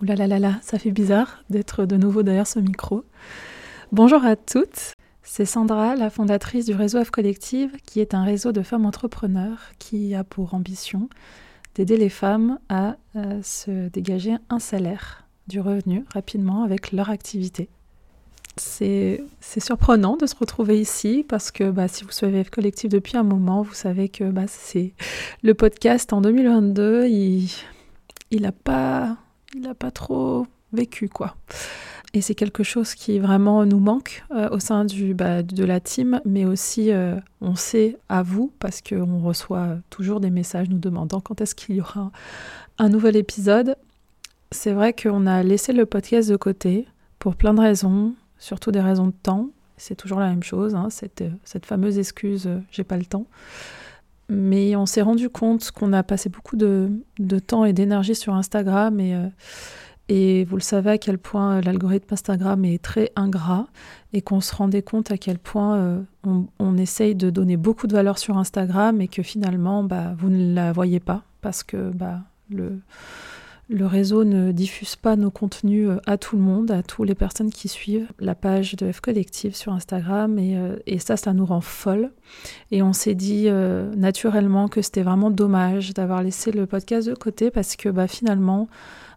Ouh là là là là, ça fait bizarre d'être de nouveau derrière ce micro. Bonjour à toutes, c'est Sandra, la fondatrice du réseau F Collective, qui est un réseau de femmes entrepreneurs qui a pour ambition d'aider les femmes à euh, se dégager un salaire, du revenu rapidement avec leur activité. C'est surprenant de se retrouver ici parce que bah, si vous suivez F Collective depuis un moment, vous savez que bah, c'est le podcast en 2022, il n'a pas il n'a pas trop vécu, quoi. Et c'est quelque chose qui vraiment nous manque euh, au sein du, bah, de la team, mais aussi euh, on sait à vous, parce qu'on reçoit toujours des messages nous demandant quand est-ce qu'il y aura un, nouvel épisode. C'est vrai qu'on a laissé le podcast de côté pour plein de raisons, surtout des raisons de temps. C'est toujours la même chose, hein, cette, fameuse excuse euh, j'ai pas le temps. Mais on s'est rendu compte qu'on a passé beaucoup de, temps et d'énergie sur Instagram et, euh, et vous le savez à quel point l'algorithme Instagram est très ingrat et qu'on se rendait compte à quel point euh, on, essaye de donner beaucoup de valeur sur Instagram et que finalement bah, vous ne la voyez pas parce que bah, le, le réseau ne diffuse pas nos contenus euh, à tout le monde, à toutes les personnes qui suivent la page de F Collective sur Instagram. Et, euh, ça, ça nous rend folle. Et on s'est dit euh, naturellement que c'était vraiment dommage d'avoir laissé le podcast de côté parce que bah, finalement,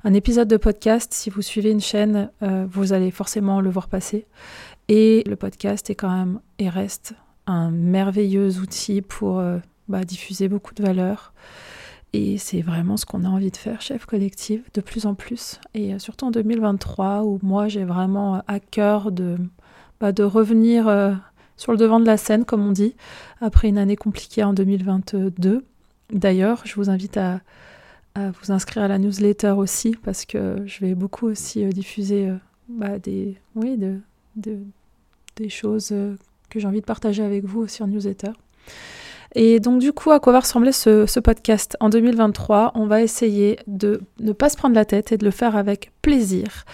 un épisode de podcast, si vous suivez une chaîne, vous allez forcément le voir passer. Et le podcast est quand même et reste un merveilleux outil pour bah, diffuser beaucoup de valeurs. Et c'est vraiment ce qu'on a envie de faire, chef collective, de plus en plus. Et euh, surtout en 2023, où moi j'ai vraiment à cœur de, bah, de revenir euh, sur le devant de la scène, comme on dit, après une année compliquée en 2022. D'ailleurs, je vous invite à, vous inscrire à la newsletter aussi, parce que je vais beaucoup aussi euh, diffuser bah, des, oui, de, des choses que j'ai envie de partager avec vous aussi en newsletter. Et donc du coup, à quoi va ressembler ce, podcast en 2023 On va essayer de ne pas se prendre la tête et de le faire avec plaisir,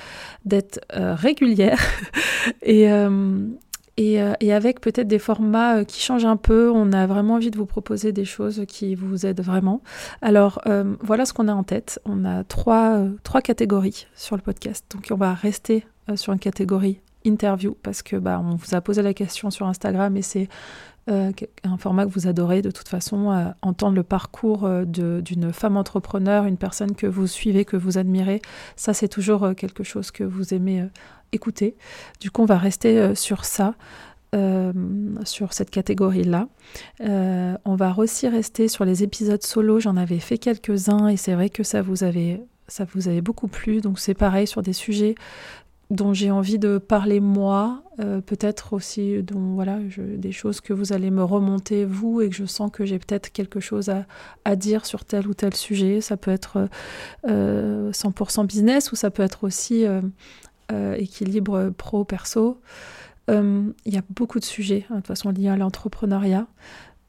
d'être euh, régulière et, euh, euh, et, avec peut-être des formats qui changent un peu. On a vraiment envie de vous proposer des choses qui vous aident vraiment. Alors voilà ce qu'on a en tête. On a trois, trois catégories sur le podcast. Donc on va rester sur une catégorie interview parce que bah, on vous a posé la question sur Instagram et c'est euh, un format que vous adorez de toute façon, euh, entendre le parcours euh, d'une femme entrepreneur, une personne que vous suivez, que vous admirez, ça c'est toujours quelque chose que vous aimez écouter. Du coup, on va rester sur ça. sur cette catégorie-là. on va aussi rester sur les épisodes solo. J'en avais fait quelques-uns et c'est vrai que ça vous avait ça vous avait beaucoup plu. Donc c'est pareil sur des sujets dont j'ai envie de parler moi, euh, peut-être aussi dont, voilà, des choses que vous allez me remonter vous et que je sens que j'ai peut-être quelque chose à, dire sur tel ou tel sujet. Ça peut être 100% euh, business ou ça peut être aussi euh, équilibre pro-perso. Il y a beaucoup de sujets, hein, de toute façon, liés à l'entrepreneuriat.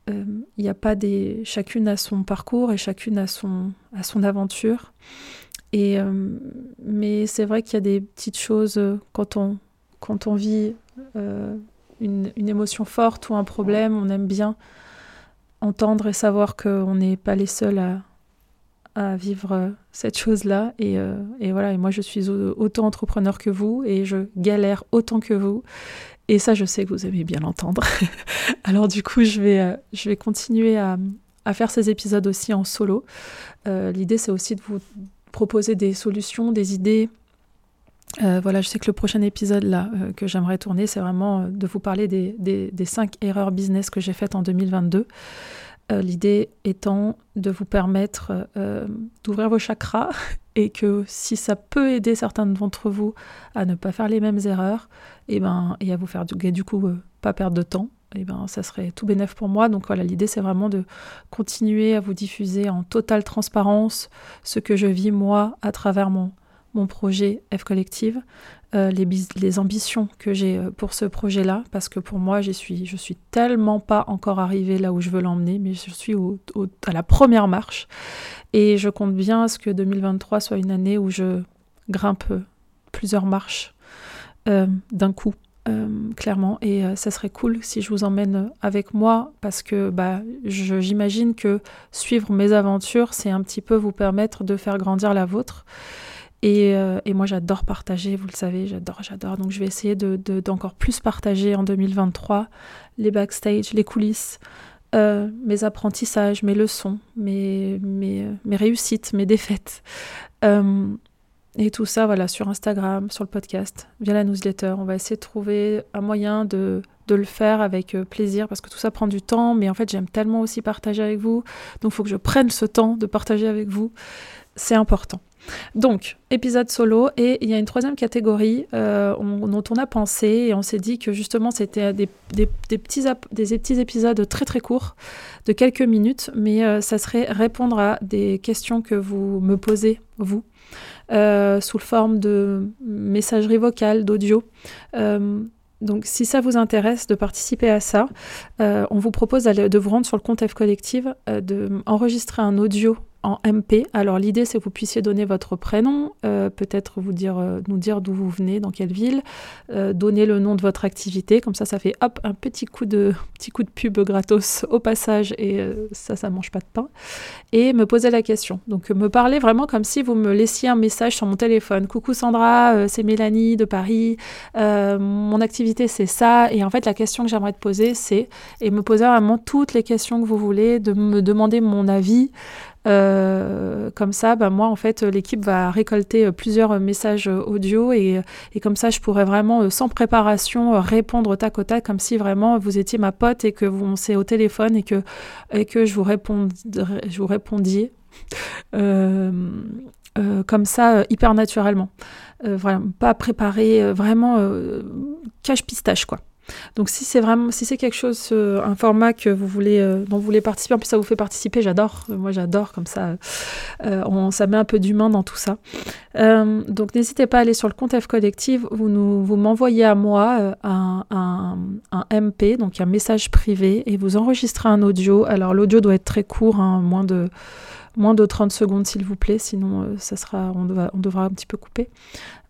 Il n'y a pas des... Chacune a son parcours et chacune a son, a son aventure. Euh, mais c'est vrai qu'il y a des petites choses euh, quand on, quand on vit euh, une, une, émotion forte ou un problème, on aime bien entendre et savoir qu'on n'est pas les seuls à, à vivre cette chose-là. Et, et, voilà, et moi je suis autant entrepreneur que vous et je galère autant que vous. Et ça, je sais que vous aimez bien l'entendre. Alors du coup, je vais, je vais continuer à, à faire ces épisodes aussi en solo. L'idée, c'est aussi de vous proposer des solutions, des idées. Euh, voilà, je sais que le prochain épisode là euh, que j'aimerais tourner, c'est vraiment euh, de vous parler des, des, cinq erreurs business que j'ai faites en 2022. L'idée étant de vous permettre d'ouvrir vos chakras et que si ça peut aider certains d'entre vous à ne pas faire les mêmes erreurs, et, eh ben, et à vous faire du, du coup pas perdre de temps, eh ben, ça serait tout bénef pour moi. Donc voilà, l'idée c'est vraiment de continuer à vous diffuser en totale transparence ce que je vis moi à travers mon, projet F Collective, euh, les, ambitions que j'ai euh, pour ce projet-là, parce que pour moi, suis, je suis tellement pas encore arrivée là où je veux l'emmener, mais je suis à la première marche. Et je compte bien à ce que 2023 soit une année où je grimpe plusieurs marches euh, d'un coup. Euh, clairement. Et euh, ça serait cool si je vous emmène avec moi parce que bah, j'imagine que suivre mes aventures, c'est un petit peu vous permettre de faire grandir la vôtre. Et, moi, j'adore partager, vous le savez, j'adore, j'adore. Donc, je vais essayer d'encore de, plus partager en 2023 les backstage, les coulisses, mes apprentissages, mes leçons, mes, mes, mes réussites, mes défaites. Et tout ça, voilà, sur Instagram, sur le podcast, via la newsletter. On va essayer de trouver un moyen de, de le faire avec euh, plaisir parce que tout ça prend du temps. Mais en fait, j'aime tellement aussi partager avec vous. Donc, il faut que je prenne ce temps de partager avec vous. C'est important. Donc, épisode solo, et il y a une troisième catégorie euh, dont on a pensé, et on s'est dit que justement c'était des, des, petits, des petits épisodes très très courts, de quelques minutes, mais euh, ça serait répondre à des questions que vous me posez, vous, euh, sous forme de messagerie vocale, d'audio. Donc si ça vous intéresse de participer à ça, euh, on vous propose de vous rendre sur le compte F Collective, d'enregistrer un audio en MP. Alors l'idée c'est que vous puissiez donner votre prénom, euh, peut-être vous dire, euh, nous dire d'où vous venez, dans quelle ville, euh, donner le nom de votre activité, comme ça ça fait hop un petit coup de petit coup de pub gratos au passage et ça ça mange pas de pain. Et me poser la question. Donc me parler vraiment comme si vous me laissiez un message sur mon téléphone. Coucou Sandra, c'est Mélanie de Paris. mon activité c'est ça et en fait la question que j'aimerais te poser c'est et me poser vraiment toutes les questions que vous voulez, de me demander mon avis. Euh, comme ça, bah, moi, en fait, l'équipe va récolter euh, plusieurs messages euh, audio et, comme ça, je pourrais vraiment, sans préparation, répondre au tac au tac, comme si vraiment vous étiez ma pote et que vous s'est au téléphone et que, et que je, vous je vous répondiez. comme ça, hyper naturellement. voilà, pas préparé, vraiment cache-pistache, quoi. Donc si c'est vraiment, si c'est quelque chose, euh, un format que vous voulez, euh, dont vous voulez participer, en plus ça vous fait participer, j'adore. Moi j'adore comme ça, euh, on, ça met un peu d'humain dans tout ça. donc n'hésitez pas à aller sur le compte F Collective, vous m'envoyez à moi un, MP, donc un message privé, et vous enregistrez un audio. Alors l'audio doit être très court, hein, moins de moins de 30 secondes s'il vous plaît, sinon ça sera, on, on devra un petit peu couper.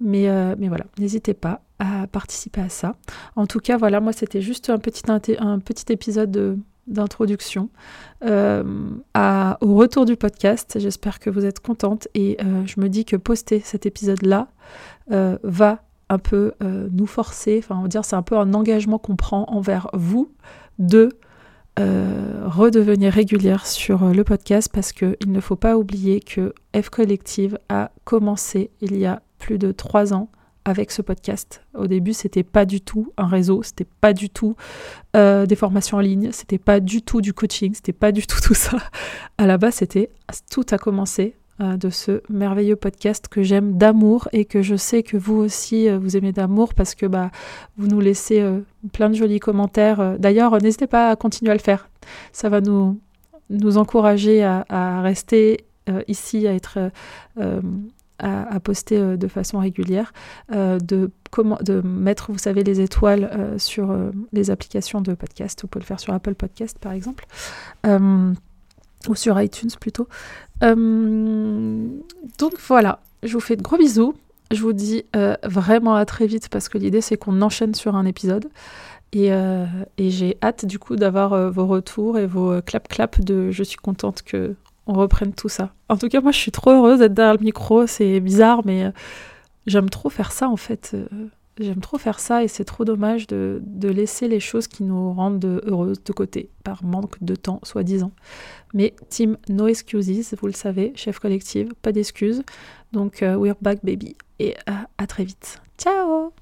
Mais, mais voilà, n'hésitez pas à participer à ça. En tout cas, voilà, moi c'était juste un petit, un petit épisode d'introduction euh, au retour du podcast. J'espère que vous êtes contente et euh, je me dis que poster cet épisode-là euh, va un peu nous forcer, enfin on va dire c'est un peu un engagement qu'on prend envers vous de redevenir régulière sur le podcast parce qu'il ne faut pas oublier que F Collective a commencé il y a plus de trois ans avec ce podcast. Au début, c'était pas du tout un réseau, c'était pas du tout euh, des formations en ligne, c'était pas du tout du coaching, c'était pas du tout tout ça. À la base, c'était tout a commencé euh, de ce merveilleux podcast que j'aime d'amour et que je sais que vous aussi euh, vous aimez d'amour parce que bah vous nous laissez plein de jolis commentaires. D'ailleurs, n'hésitez pas à continuer à le faire. Ça va nous nous encourager à, à rester ici, à être à, poster euh, de façon régulière, euh, de, mettre, vous savez, les étoiles euh, sur les applications de podcast. Vous pouvez le faire sur Apple Podcast, par exemple, ou sur iTunes plutôt. donc voilà, je vous fais de gros bisous. Je vous dis vraiment à très vite parce que l'idée c'est qu'on enchaîne sur un épisode. Et, et j'ai hâte du coup d'avoir vos retours et vos clap-clap de je suis contente que on reprenne tout ça. En tout cas, moi, je suis trop heureuse d'être derrière le micro. C'est bizarre, mais euh, j'aime trop faire ça, en fait. Euh, j'aime trop faire ça et c'est trop dommage de, laisser les choses qui nous rendent heureuses de côté par manque de temps, soi-disant. Mais team, no excuses, vous le savez, chef collective, pas d'excuses. Donc, euh, we're back, baby. Et à très vite. Ciao